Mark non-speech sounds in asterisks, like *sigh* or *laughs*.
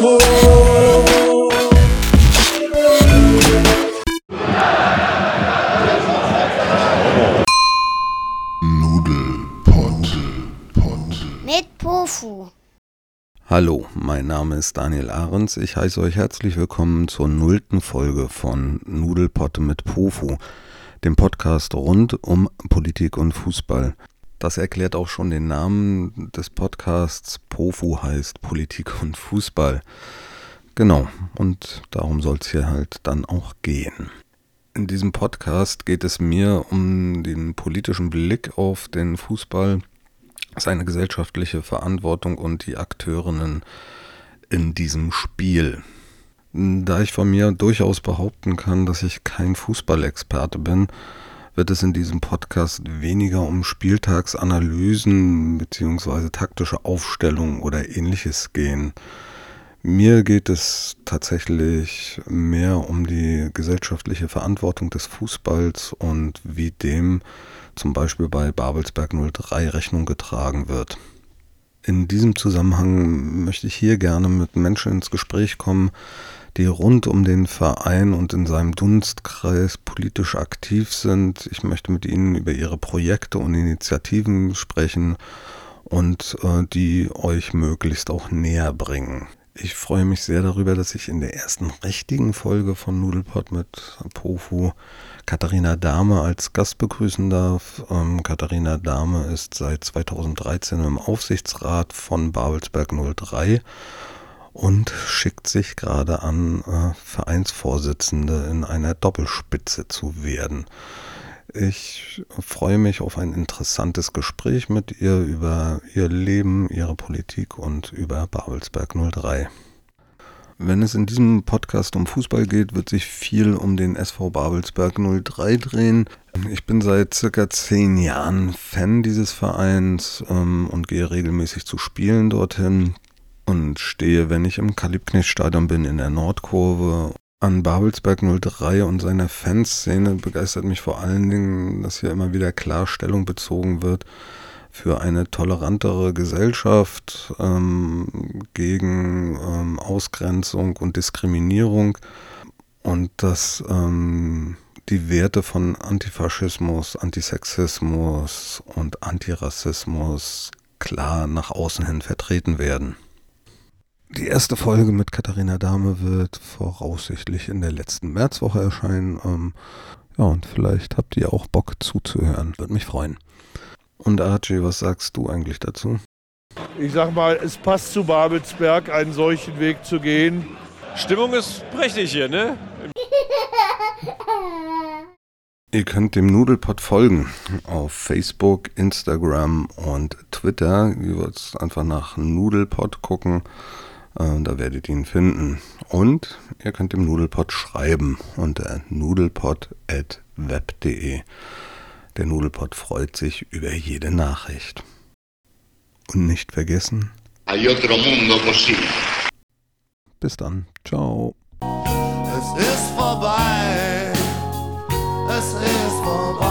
Mit Pofu. Hallo, mein Name ist Daniel Ahrens. Ich heiße euch herzlich willkommen zur nullten Folge von Nudelpotte mit Pofu, dem Podcast rund um Politik und Fußball. Das erklärt auch schon den Namen des Podcasts. Pofu heißt Politik und Fußball. Genau, und darum soll es hier halt dann auch gehen. In diesem Podcast geht es mir um den politischen Blick auf den Fußball seine gesellschaftliche Verantwortung und die Akteurinnen in diesem Spiel. Da ich von mir durchaus behaupten kann, dass ich kein Fußballexperte bin, wird es in diesem Podcast weniger um Spieltagsanalysen bzw. taktische Aufstellungen oder ähnliches gehen. Mir geht es tatsächlich mehr um die gesellschaftliche Verantwortung des Fußballs und wie dem zum Beispiel bei Babelsberg 03 Rechnung getragen wird. In diesem Zusammenhang möchte ich hier gerne mit Menschen ins Gespräch kommen, die rund um den Verein und in seinem Dunstkreis politisch aktiv sind. Ich möchte mit ihnen über ihre Projekte und Initiativen sprechen und äh, die euch möglichst auch näher bringen. Ich freue mich sehr darüber, dass ich in der ersten richtigen Folge von Nudelpot mit Pofu Katharina Dahme als Gast begrüßen darf. Ähm, Katharina Dahme ist seit 2013 im Aufsichtsrat von Babelsberg 03 und schickt sich gerade an, äh, Vereinsvorsitzende in einer Doppelspitze zu werden. Ich freue mich auf ein interessantes Gespräch mit ihr über ihr Leben, ihre Politik und über Babelsberg 03. Wenn es in diesem Podcast um Fußball geht, wird sich viel um den SV Babelsberg 03 drehen. Ich bin seit circa zehn Jahren Fan dieses Vereins ähm, und gehe regelmäßig zu Spielen dorthin und stehe, wenn ich im Kalibknecht-Stadion bin, in der Nordkurve an Babelsberg 03 und seiner Fanszene begeistert mich vor allen Dingen, dass hier immer wieder Klarstellung bezogen wird für eine tolerantere Gesellschaft ähm, gegen ähm, Ausgrenzung und Diskriminierung und dass ähm, die Werte von Antifaschismus, Antisexismus und Antirassismus klar nach außen hin vertreten werden. Die erste Folge mit Katharina Dahme wird voraussichtlich in der letzten Märzwoche erscheinen. Ähm, ja, und vielleicht habt ihr auch Bock zuzuhören. Würde mich freuen. Und Archie, was sagst du eigentlich dazu? Ich sag mal, es passt zu Babelsberg, einen solchen Weg zu gehen. Stimmung ist prächtig hier, ne? *laughs* Ihr könnt dem Nudelpot folgen auf Facebook, Instagram und Twitter. Ihr würdet einfach nach Nudelpot gucken. Äh, da werdet ihr ihn finden. Und ihr könnt dem Nudelpot schreiben unter nudelpot.web.de. Der Nudelpot freut sich über jede Nachricht. Und nicht vergessen. Bis dann. Ciao. Es ist vorbei. Es ist vorbei.